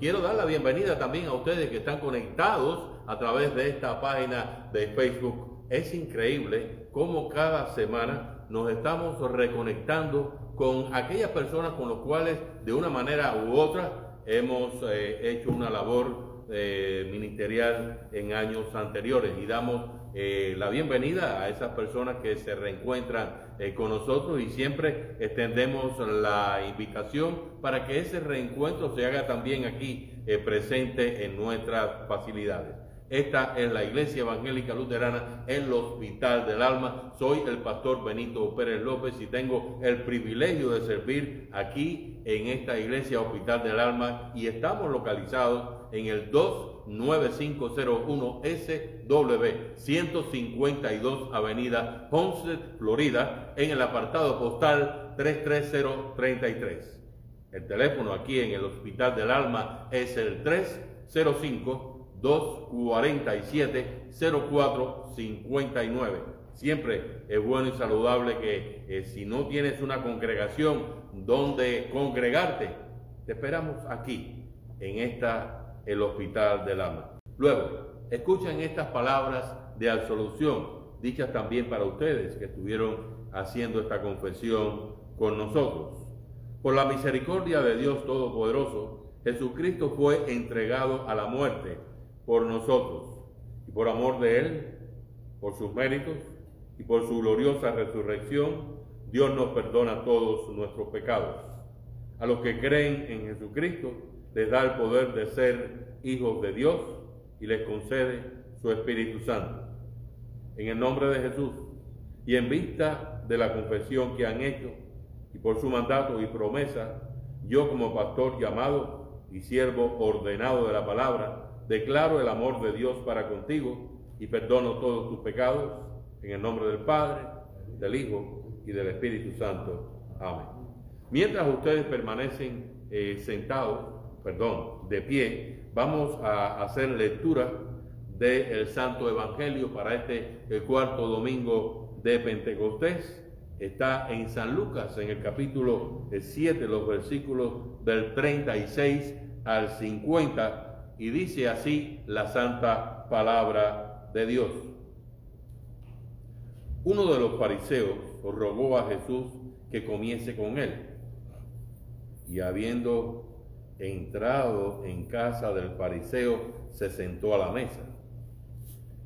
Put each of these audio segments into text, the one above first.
quiero dar la bienvenida también a ustedes que están conectados a través de esta página de Facebook. Es increíble cómo cada semana nos estamos reconectando con aquellas personas con las cuales de una manera u otra hemos eh, hecho una labor eh, ministerial en años anteriores y damos eh, la bienvenida a esas personas que se reencuentran eh, con nosotros y siempre extendemos la invitación para que ese reencuentro se haga también aquí eh, presente en nuestras facilidades. Esta es la Iglesia Evangélica Luterana, el Hospital del Alma. Soy el pastor Benito Pérez López y tengo el privilegio de servir aquí en esta Iglesia Hospital del Alma y estamos localizados en el 2 9501SW 152 Avenida Homestead, Florida, en el apartado postal 33033. El teléfono aquí en el Hospital del Alma es el 305-247-0459. Siempre es bueno y saludable que eh, si no tienes una congregación donde congregarte, te esperamos aquí en esta el hospital del alma. Luego, escuchen estas palabras de absolución, dichas también para ustedes que estuvieron haciendo esta confesión con nosotros. Por la misericordia de Dios Todopoderoso, Jesucristo fue entregado a la muerte por nosotros, y por amor de Él, por sus méritos y por su gloriosa resurrección, Dios nos perdona todos nuestros pecados. A los que creen en Jesucristo, les da el poder de ser hijos de Dios y les concede su Espíritu Santo. En el nombre de Jesús y en vista de la confesión que han hecho y por su mandato y promesa, yo como pastor llamado y siervo ordenado de la palabra, declaro el amor de Dios para contigo y perdono todos tus pecados en el nombre del Padre, del Hijo y del Espíritu Santo. Amén. Mientras ustedes permanecen eh, sentados, perdón, de pie, vamos a hacer lectura del Santo Evangelio para este cuarto domingo de Pentecostés. Está en San Lucas, en el capítulo 7, los versículos del 36 al 50, y dice así la santa palabra de Dios. Uno de los fariseos rogó a Jesús que comiese con él, y habiendo entrado en casa del fariseo, se sentó a la mesa.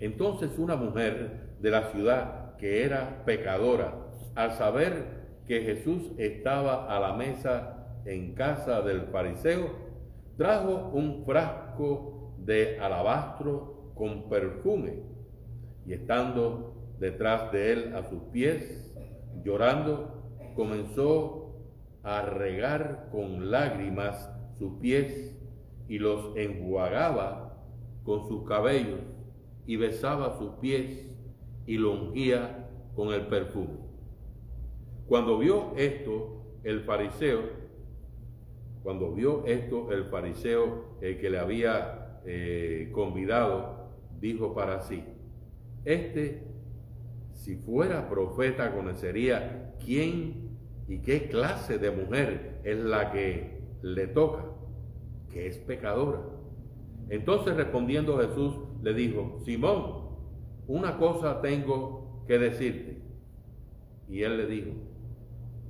Entonces una mujer de la ciudad que era pecadora, al saber que Jesús estaba a la mesa en casa del fariseo, trajo un frasco de alabastro con perfume y estando detrás de él a sus pies, llorando, comenzó a regar con lágrimas sus pies y los enjuagaba con sus cabellos y besaba sus pies y lo ungía con el perfume. Cuando vio esto, el fariseo, cuando vio esto, el fariseo el que le había eh, convidado, dijo para sí, este, si fuera profeta, conocería quién y qué clase de mujer es la que le toca, que es pecadora. Entonces respondiendo Jesús le dijo, Simón, una cosa tengo que decirte. Y él le dijo,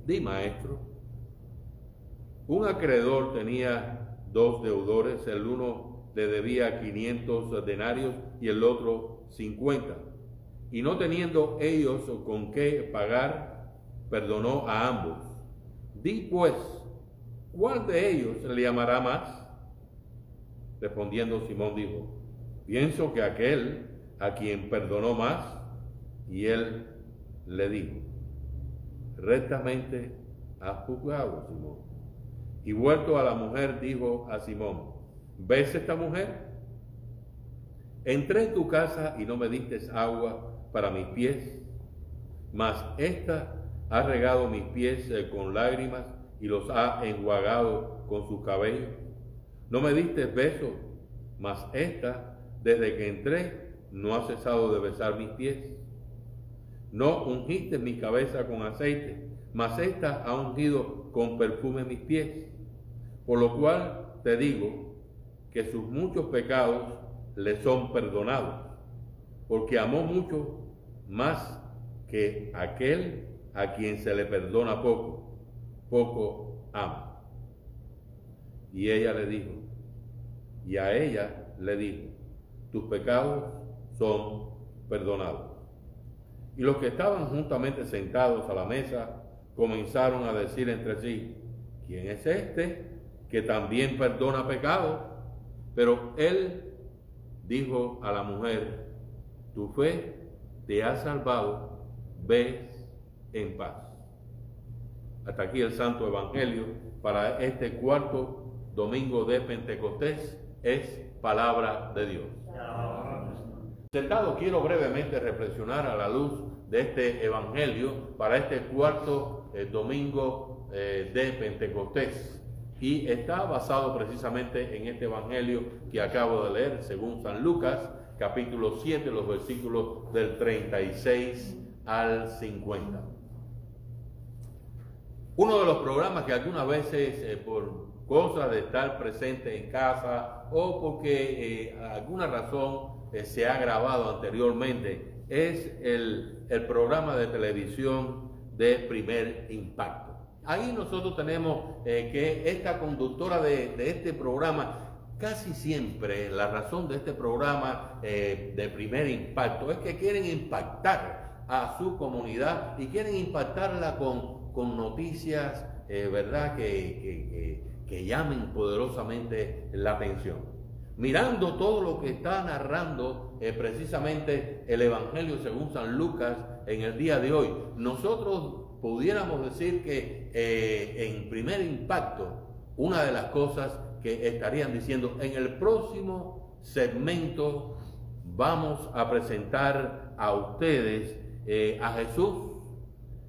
di maestro. Un acreedor tenía dos deudores, el uno le debía 500 denarios y el otro 50. Y no teniendo ellos con qué pagar, perdonó a ambos. Di pues, ¿cuál de ellos le llamará más? Respondiendo Simón dijo, pienso que aquel a quien perdonó más, y él le dijo, rectamente has juzgado, Simón. Y vuelto a la mujer, dijo a Simón, ¿ves esta mujer? Entré en tu casa y no me diste agua para mis pies, mas esta ha regado mis pies con lágrimas y los ha enjuagado con su cabello. No me diste beso, mas esta, desde que entré, no ha cesado de besar mis pies. No ungiste mi cabeza con aceite, mas esta ha ungido con perfume mis pies. Por lo cual te digo que sus muchos pecados le son perdonados, porque amó mucho más que aquel a quien se le perdona poco, poco ama. Y ella le dijo, y a ella le dijo, tus pecados son perdonados. Y los que estaban juntamente sentados a la mesa comenzaron a decir entre sí, ¿quién es este que también perdona pecados? Pero él dijo a la mujer, tu fe te ha salvado, ve en paz. Hasta aquí el Santo Evangelio para este cuarto domingo de Pentecostés es palabra de Dios. Sentado quiero brevemente reflexionar a la luz de este Evangelio para este cuarto eh, domingo eh, de Pentecostés. Y está basado precisamente en este Evangelio que acabo de leer, según San Lucas, capítulo 7, los versículos del 36 al 50. Uno de los programas que algunas veces eh, por cosas de estar presente en casa o porque alguna razón eh, se ha grabado anteriormente, es el, programa de televisión de primer impacto. Ahí nosotros tenemos eh, que esta conductora de, este programa, casi siempre la razón de este programa eh, de primer impacto es que quieren impactar a su comunidad y quieren impactarla con, con noticias, ¿verdad?, que llamen poderosamente la atención. Mirando todo lo que está narrando eh, precisamente el Evangelio según San Lucas en el día de hoy, nosotros pudiéramos decir que eh, en primer impacto, una de las cosas que estarían diciendo, en el próximo segmento vamos a presentar a ustedes eh, a Jesús,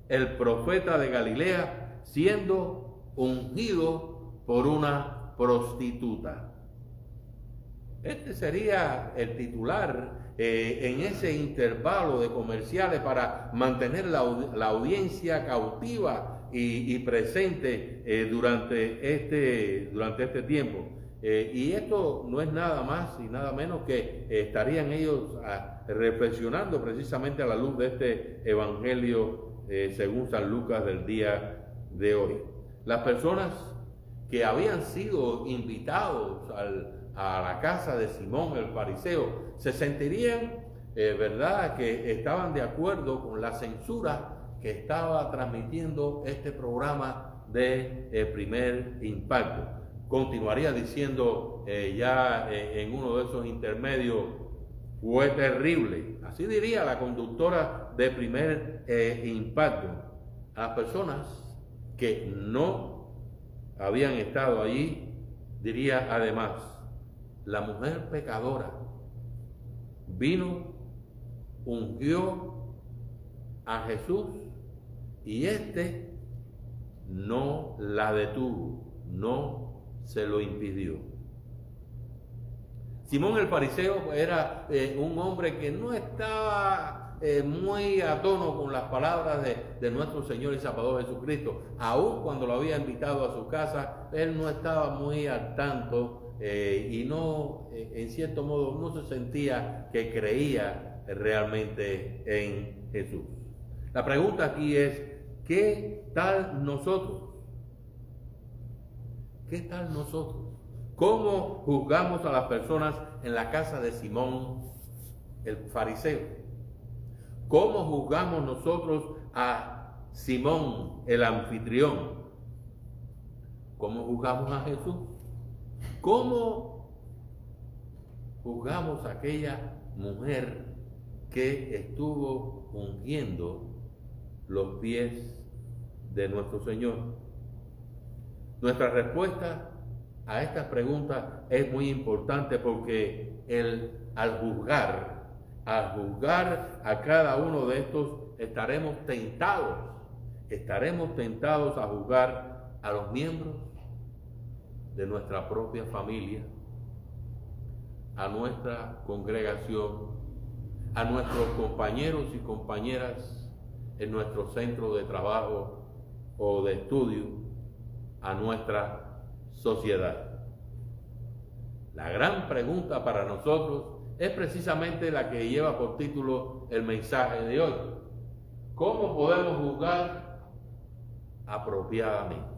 el profeta de Galilea, siendo ungido por una prostituta. Este sería el titular eh, en ese intervalo de comerciales para mantener la, audiencia cautiva y, presente eh, durante, este, durante este tiempo. Eh, y esto no es nada más y nada menos que estarían ellos ah, reflexionando precisamente a la luz de este Evangelio según San Lucas del día de hoy. Las personas que habían sido invitados al, a la casa de Simón el fariseo, se sentirían, eh, ¿verdad?, que estaban de acuerdo con la censura que estaba transmitiendo este programa de eh, primer impacto. Continuaría diciendo eh, ya en uno de esos intermedios, fue terrible. Así diría la conductora de primer impacto. A las personas que no habían estado allí, diría además, la mujer pecadora vino, ungió a Jesús y éste no la detuvo, no se lo impidió. Simón el fariseo era eh, un hombre que no estaba eh, muy a tono con las palabras de, de, nuestro Señor y Salvador Jesucristo. Aún cuando lo había invitado a su casa, él no estaba muy al tanto eh, y no, eh, en cierto modo, no se sentía que creía realmente en Jesús. La pregunta aquí es, ¿qué tal nosotros? ¿Qué tal nosotros? ¿Cómo juzgamos a las personas en la casa de Simón el fariseo? ¿Cómo juzgamos nosotros a Simón el anfitrión? ¿Cómo juzgamos a Jesús? ¿Cómo juzgamos a aquella mujer que estuvo ungiendo los pies de nuestro Señor? Nuestra respuesta a esta pregunta es muy importante porque el, al juzgar, al juzgar a cada uno de estos, estaremos tentados, estaremos tentados a juzgar a los miembros de nuestra propia familia, a nuestra congregación, a nuestros compañeros y compañeras en nuestro centro de trabajo o de estudio, a nuestra sociedad. La gran pregunta para nosotros es precisamente la que lleva por título el mensaje de hoy. ¿Cómo podemos juzgar apropiadamente?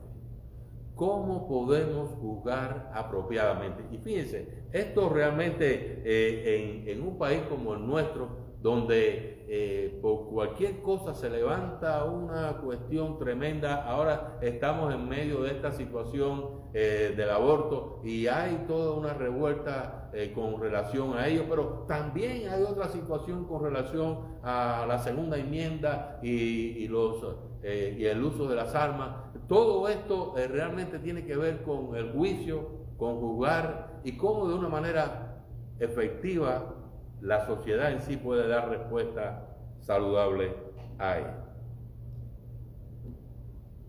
¿Cómo podemos juzgar apropiadamente? Y fíjense, esto realmente eh, en, en un país como el nuestro, donde eh, por cualquier cosa se levanta una cuestión tremenda. Ahora estamos en medio de esta situación eh, del aborto y hay toda una revuelta eh, con relación a ello, pero también hay otra situación con relación a la segunda enmienda y, los, y el uso de las armas. Todo esto realmente tiene que ver con el juicio, con juzgar y cómo de una manera efectiva la sociedad en sí puede dar respuesta saludable a él.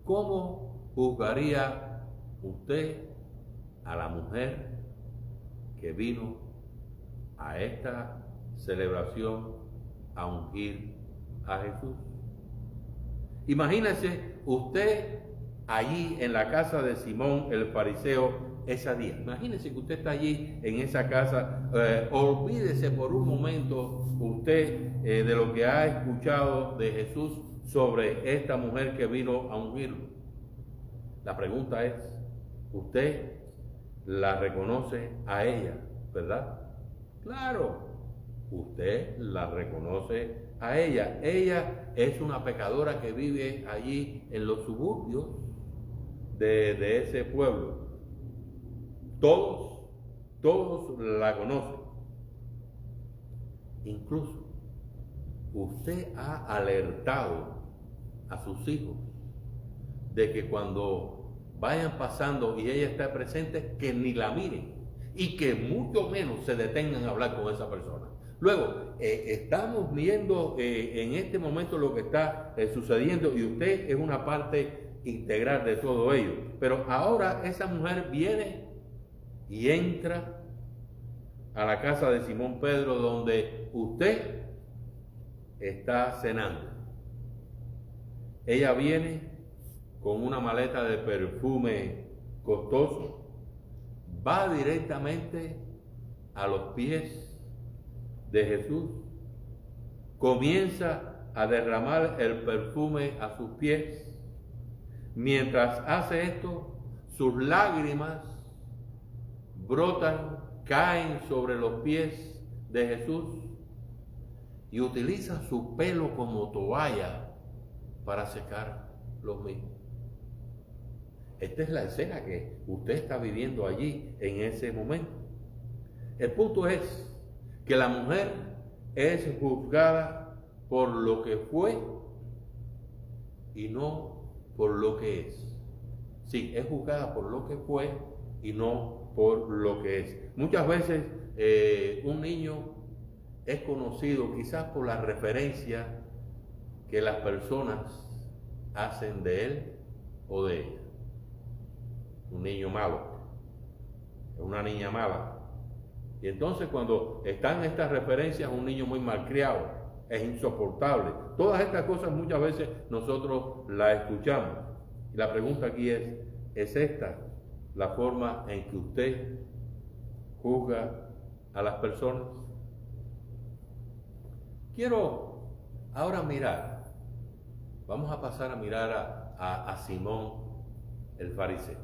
¿Cómo juzgaría usted a la mujer que vino a esta celebración a ungir a Jesús? Imagínese usted allí en la casa de Simón el fariseo esa día. Imagínese que usted está allí en esa casa, eh, olvídese por un momento usted eh, de lo que ha escuchado de Jesús sobre esta mujer que vino a ungirlo. La pregunta es, ¿usted la reconoce a ella, verdad? Claro, usted la reconoce a ella. Ella es una pecadora que vive allí en los suburbios de, de ese pueblo. Todos, todos la conocen. Incluso usted ha alertado a sus hijos de que cuando vayan pasando y ella está presente, que ni la miren y que mucho menos se detengan a hablar con esa persona. Luego, eh, estamos viendo eh, en este momento lo que está eh, sucediendo y usted es una parte integral de todo ello. Pero ahora esa mujer viene y entra a la casa de Simón Pedro donde usted está cenando. Ella viene con una maleta de perfume costoso, va directamente a los pies de Jesús, comienza a derramar el perfume a sus pies. Mientras hace esto, sus lágrimas brotan, caen sobre los pies de Jesús y utiliza su pelo como toalla para secar los mismos. Esta es la escena que usted está viviendo allí en ese momento. El punto es que la mujer es juzgada por lo que fue y no por lo que es. Sí, es juzgada por lo que fue y no por lo que es. Muchas veces eh, un niño es conocido quizás por la referencia que las personas hacen de él o de ella. Un niño malo, una niña mala. Y entonces cuando están estas referencias, un niño muy malcriado, es insoportable. Todas estas cosas muchas veces nosotros las escuchamos. Y la pregunta aquí es, ¿es esta la forma en que usted juzga a las personas? Quiero ahora mirar, vamos a pasar a mirar a, Simón el fariseo.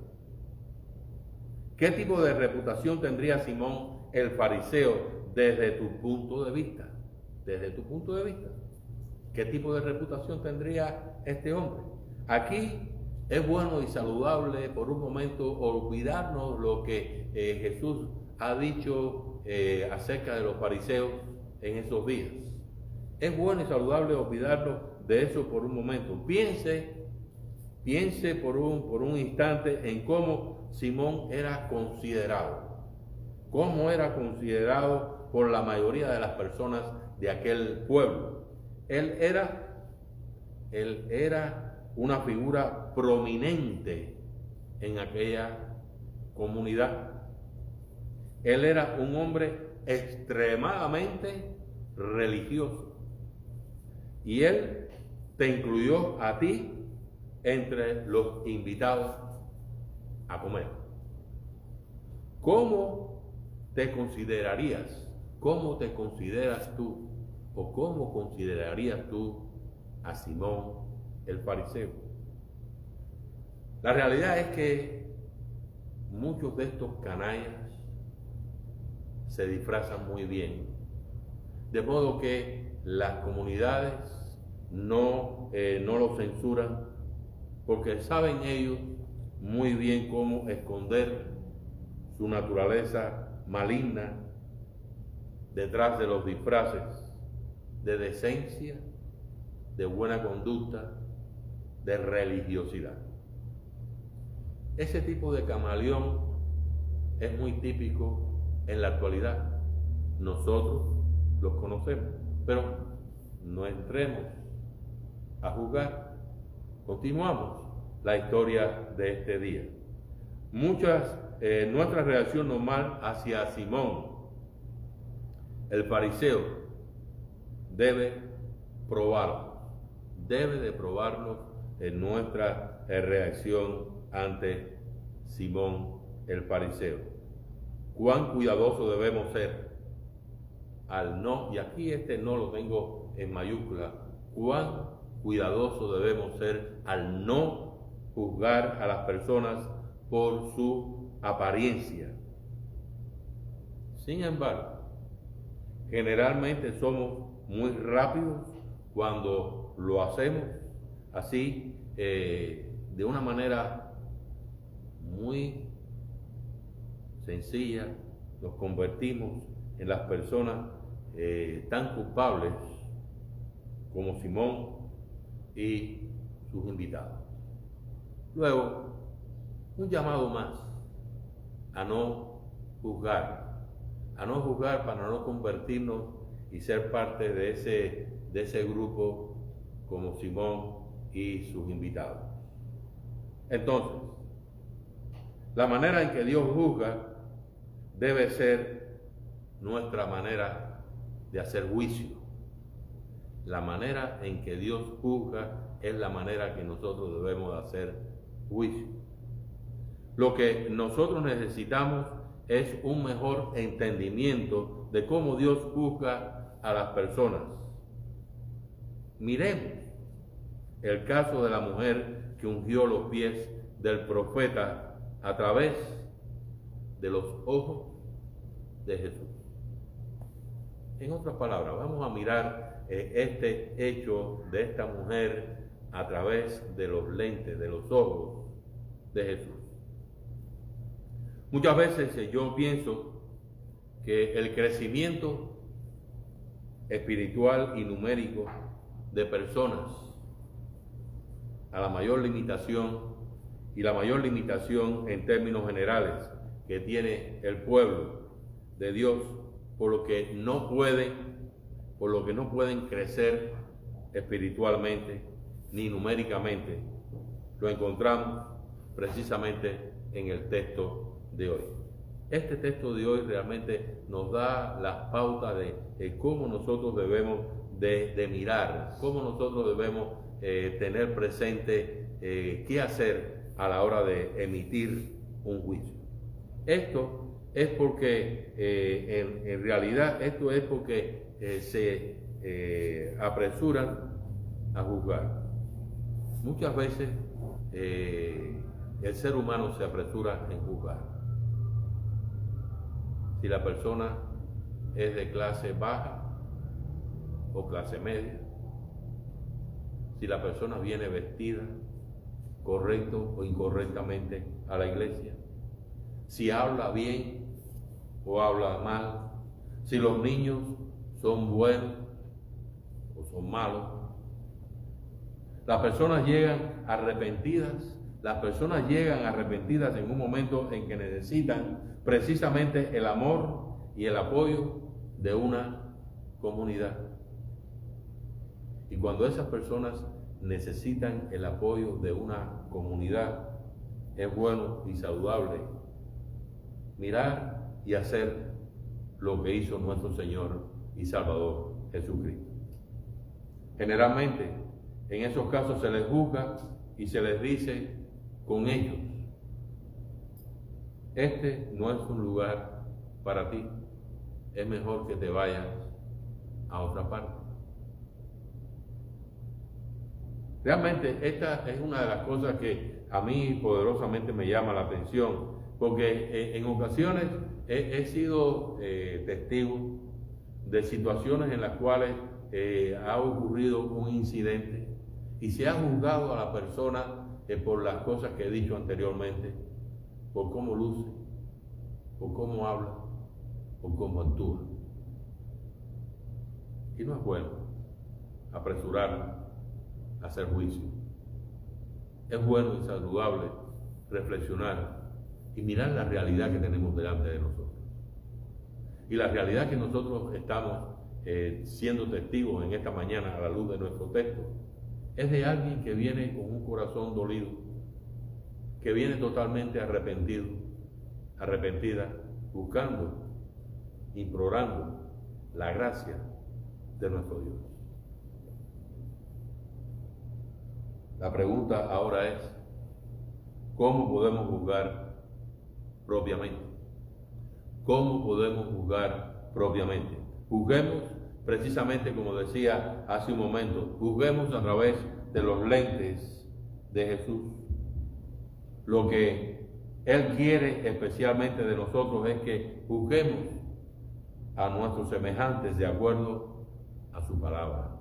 ¿Qué tipo de reputación tendría Simón el fariseo desde tu punto de vista? Desde tu punto de vista. ¿Qué tipo de reputación tendría este hombre? Aquí es bueno y saludable por un momento olvidarnos lo que eh, Jesús ha dicho eh, acerca de los fariseos en esos días. Es bueno y saludable olvidarnos de eso por un momento. Piense, piense por un, por un instante en cómo Simón era considerado, cómo era considerado por la mayoría de las personas de aquel pueblo. Él era, él era una figura prominente en aquella comunidad. Él era un hombre extremadamente religioso. Y él te incluyó a ti entre los invitados a comer. ¿Cómo te considerarías? ¿Cómo te consideras tú? ¿O cómo considerarías tú a Simón el fariseo? La realidad es que muchos de estos canallas se disfrazan muy bien. De modo que las comunidades no, eh, no lo censuran porque saben ellos muy bien cómo esconder su naturaleza maligna detrás de los disfraces de decencia, de buena conducta, de religiosidad. Ese tipo de camaleón es muy típico en la actualidad. Nosotros los conocemos, pero no entremos a juzgar. Continuamos la historia de este día. Muchas, eh, nuestra reacción normal hacia Simón, el fariseo, debe probarlo, debe de probarnos en nuestra eh, reacción ante Simón el fariseo. Cuán cuidadoso debemos ser al no, y aquí este no lo tengo en mayúscula, cuán cuidadoso debemos ser al no juzgar a las personas por su apariencia. Sin embargo, generalmente somos muy rápidos cuando lo hacemos así, eh, de una manera muy sencilla, nos convertimos en las personas eh, tan culpables como Simón y sus invitados. Luego, un llamado más a no juzgar, a no juzgar para no convertirnos y ser parte de ese, de ese grupo como Simón y sus invitados. Entonces, la manera en que Dios juzga debe ser nuestra manera de hacer juicio. La manera en que Dios juzga es la manera que nosotros debemos hacer juicio. Lo que nosotros necesitamos es un mejor entendimiento de cómo Dios juzga a las personas. Miremos el caso de la mujer que ungió los pies del profeta a través de los ojos de Jesús. En otras palabras, vamos a mirar eh, este hecho de esta mujer a través de los lentes, de los ojos de Jesús. Muchas veces eh, yo pienso que el crecimiento espiritual y numérico de personas a la mayor limitación y la mayor limitación en términos generales que tiene el pueblo de Dios, por lo que no pueden, por lo que no pueden crecer espiritualmente ni numéricamente, lo encontramos precisamente en el texto de hoy. Este texto de hoy realmente nos da las pautas de, cómo nosotros debemos de, mirar, cómo nosotros debemos eh, tener presente eh, qué hacer a la hora de emitir un juicio. Esto es porque, eh, en, realidad, esto es porque se apresuran a juzgar. Muchas veces el ser humano se apresura en juzgar. Si la persona es de clase baja o clase media, si la persona viene vestida correcto o incorrectamente a la iglesia, si habla bien o habla mal, si los niños son buenos o son malos. Las personas llegan arrepentidas las personas llegan arrepentidas en un momento en que necesitan precisamente el amor y el apoyo de una comunidad. Y cuando esas personas necesitan el apoyo de una comunidad, es bueno y saludable mirar y hacer lo que hizo nuestro Señor y Salvador Jesucristo. Generalmente, en esos casos se les juzga y se les dice con ellos. Este no es un lugar para ti, es mejor que te vayas a otra parte. Realmente esta es una de las cosas que a mí poderosamente me llama la atención, porque eh, en ocasiones he, sido eh, testigo de situaciones en las cuales eh, ha ocurrido un incidente y se ha juzgado a la persona por las cosas que he dicho anteriormente, por cómo luce, por cómo habla, por cómo actúa. Y no es bueno apresurar a hacer juicio. Es bueno y saludable reflexionar y mirar la realidad que tenemos delante de nosotros. Y la realidad que nosotros estamos eh, siendo testigos en esta mañana a la luz de nuestro texto es de alguien que viene con un corazón dolido, que viene totalmente arrepentido, arrepentida, buscando, implorando la gracia de nuestro Dios. La pregunta ahora es, ¿cómo podemos juzgar propiamente? ¿Cómo podemos juzgar propiamente? Juzguemos precisamente como decía hace un momento, juzguemos a través de los lentes de Jesús. Lo que Él quiere especialmente de nosotros es que juzguemos a nuestros semejantes de acuerdo a su palabra.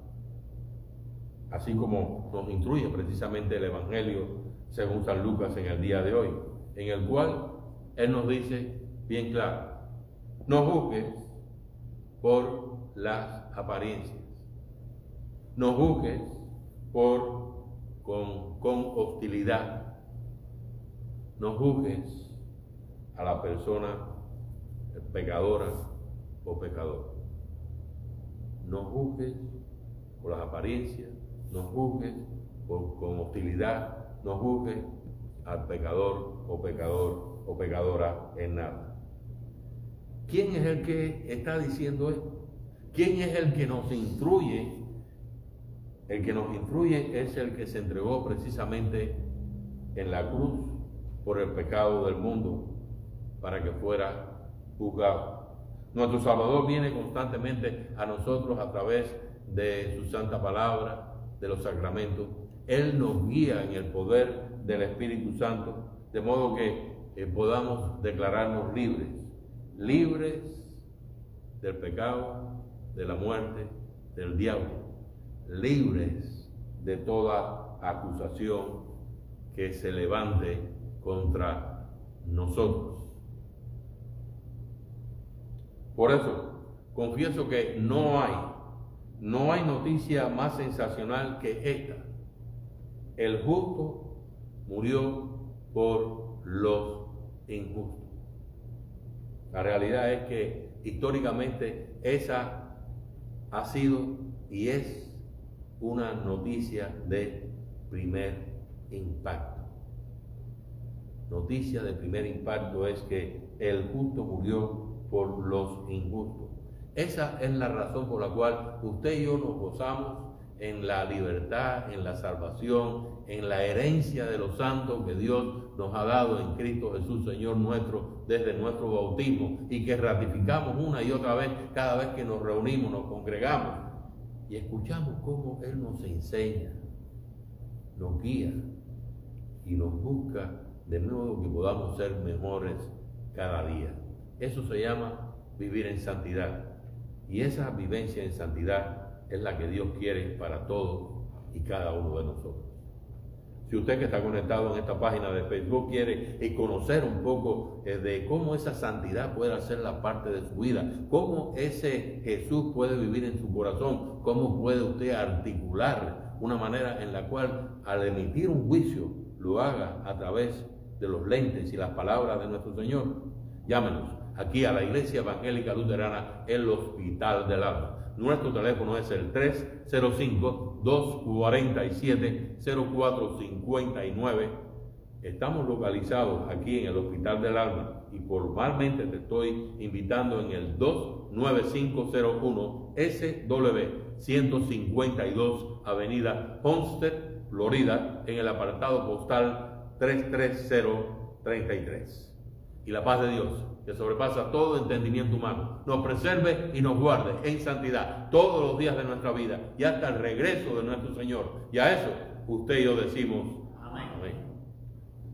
Así como nos instruye precisamente el Evangelio según San Lucas en el día de hoy, en el cual Él nos dice bien claro, no juzgues por las apariencias. No juzgues por, con, con hostilidad. No juzgues a la persona pecadora o pecador. No juzgues por las apariencias, no juzgues por, con hostilidad, no juzgues al pecador o pecador o pecadora en nada. ¿Quién es el que está diciendo esto? ¿Quién es el que nos instruye? El que nos instruye es el que se entregó precisamente en la cruz por el pecado del mundo para que fuera juzgado. Nuestro Salvador viene constantemente a nosotros a través de su santa palabra, de los sacramentos. Él nos guía en el poder del Espíritu Santo, de modo que eh, podamos declararnos libres libres del pecado, de la muerte, del diablo, libres de toda acusación que se levante contra nosotros. Por eso, confieso que no hay, no hay noticia más sensacional que esta. El justo murió por los injustos. La realidad es que históricamente esa ha sido y es una noticia de primer impacto. Noticia de primer impacto es que el justo murió por los injustos. Esa es la razón por la cual usted y yo nos gozamos en la libertad, en la salvación, en la herencia de los santos que Dios nos ha dado en Cristo Jesús, Señor nuestro, desde nuestro bautismo y que ratificamos una y otra vez cada vez que nos reunimos, nos congregamos y escuchamos cómo Él nos enseña, nos guía y nos busca de nuevo que podamos ser mejores cada día. Eso se llama vivir en santidad. Y esa vivencia en santidad es la que Dios quiere para todos y cada uno de nosotros. Si usted que está conectado en esta página de Facebook quiere conocer un poco eh, de cómo esa santidad puede hacer la parte de su vida, cómo ese Jesús puede vivir en su corazón, cómo puede usted articular una manera en la cual al emitir un juicio lo haga a través de los lentes y las palabras de nuestro Señor, llámenos aquí a la Iglesia Evangélica Luterana, el Hospital del Alma. Nuestro teléfono es el 305-247-0459. Estamos localizados aquí en el Hospital del Alma y formalmente te estoy invitando en el 29501 SW 152 Avenida Homestead, Florida, en el apartado postal 33033. Y la paz de Dios, que sobrepasa todo entendimiento humano, nos preserve y nos guarde en santidad todos los días de nuestra vida y hasta el regreso de nuestro Señor. Y a eso usted y yo decimos.